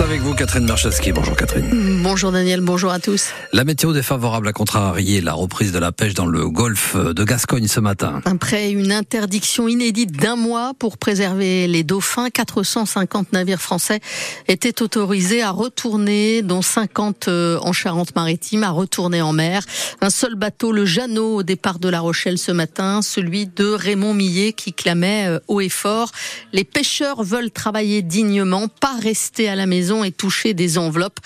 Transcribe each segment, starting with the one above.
Avec vous Catherine Marchaski. Bonjour Catherine. Bonjour Daniel, bonjour à tous. La météo défavorable à contrarier la reprise de la pêche dans le golfe de Gascogne ce matin. Après une interdiction inédite d'un mois pour préserver les dauphins, 450 navires français étaient autorisés à retourner, dont 50 euh, en Charente-Maritime, à retourner en mer. Un seul bateau, le Jeannot, au départ de La Rochelle ce matin, celui de Raymond Millet qui clamait euh, haut et fort. Les pêcheurs veulent travailler dignement, pas rester à la maison et toucher des enveloppes.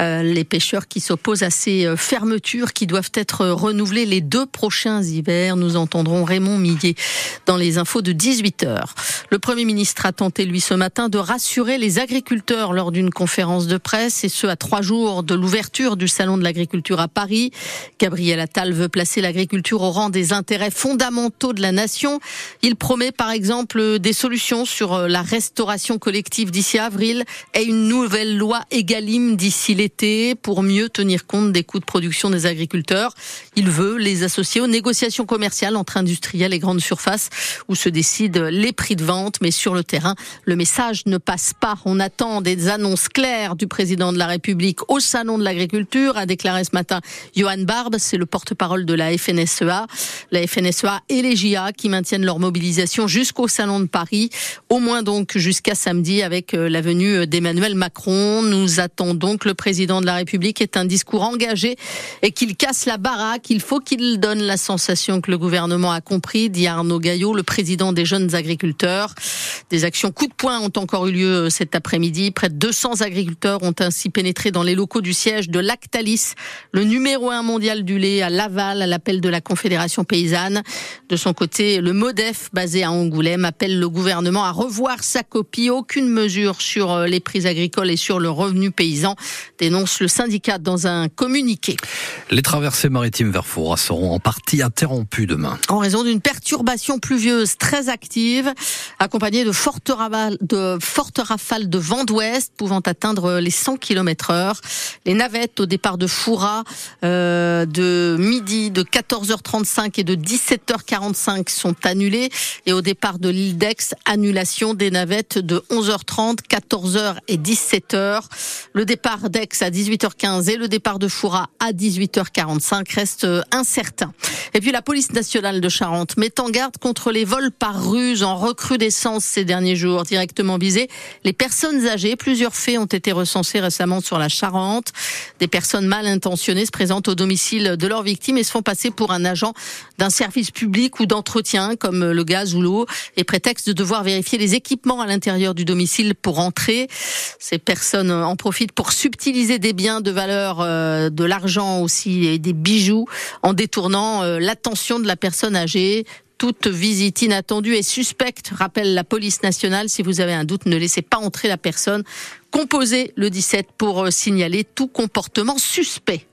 Euh, les pêcheurs qui s'opposent à ces euh, fermetures qui doivent être renouvelées les deux prochains hivers. Nous entendrons Raymond Millet dans les infos de 18h. Le Premier ministre a tenté, lui, ce matin, de rassurer les agriculteurs lors d'une conférence de presse, et ce, à trois jours de l'ouverture du Salon de l'agriculture à Paris. Gabriel Attal veut placer l'agriculture au rang des intérêts fondamentaux de la nation. Il promet, par exemple, des solutions sur euh, la restauration collective d'ici avril et une nouvelle loi Egalim d'ici l'été pour mieux tenir compte des coûts de production des agriculteurs. Il veut les associer aux négociations commerciales entre industriels et grandes surfaces où se décident les prix de vente. Mais sur le terrain, le message ne passe pas. On attend des annonces claires du président de la République au salon de l'agriculture, a déclaré ce matin Johan Barbe, c'est le porte-parole de la FNSEA. La FNSEA et les JA qui maintiennent leur mobilisation jusqu'au salon de Paris, au moins donc jusqu'à samedi avec euh, la venue d'Emmanuel Macron. Nous attendons que le président de la République ait un discours engagé et qu'il casse la baraque. Il faut qu'il donne la sensation que le gouvernement a compris, dit Arnaud Gaillot, le président des jeunes agriculteurs. Des actions coup de poing ont encore eu lieu euh, cet après-midi. Près de 200 agriculteurs ont ainsi pénétré dans les locaux du siège de Lactalis, le numéro un mondial du lait à Laval, à l'appel de la Confédération paysanne. De son côté, le MODEF, basé à Angoulême, appelle le gouvernement à revoir sa copie. Aucune mesure sur euh, les prix agricoles et sur le revenu paysan, dénonce le syndicat dans un communiqué. Les traversées maritimes vers Foura seront en partie interrompues demain. En raison d'une perturbation pluvieuse très active, accompagnée de fortes, rafales de, de vent d'ouest pouvant atteindre les 100 km heure. Les navettes au départ de Foura euh, de midi, de 14h35 et de 17h45 sont annulées. Et au départ de l'île d'Aix, annulation des navettes de 11h30, 14h et 17h. Le départ d'Aix à 18h15 et le départ de Foura à 18h45 reste incertain. Et puis la police nationale de Charente met en garde contre les vols par ruse en recrudescence derniers jours. Directement visés, les personnes âgées. Plusieurs faits ont été recensés récemment sur la Charente. Des personnes mal intentionnées se présentent au domicile de leurs victimes et se font passer pour un agent d'un service public ou d'entretien comme le gaz ou l'eau et prétexte de devoir vérifier les équipements à l'intérieur du domicile pour entrer. Ces personnes en profitent pour subtiliser des biens de valeur, euh, de l'argent aussi et des bijoux en détournant euh, l'attention de la personne âgée toute visite inattendue est suspecte, rappelle la police nationale. Si vous avez un doute, ne laissez pas entrer la personne. Composez le 17 pour euh, signaler tout comportement suspect.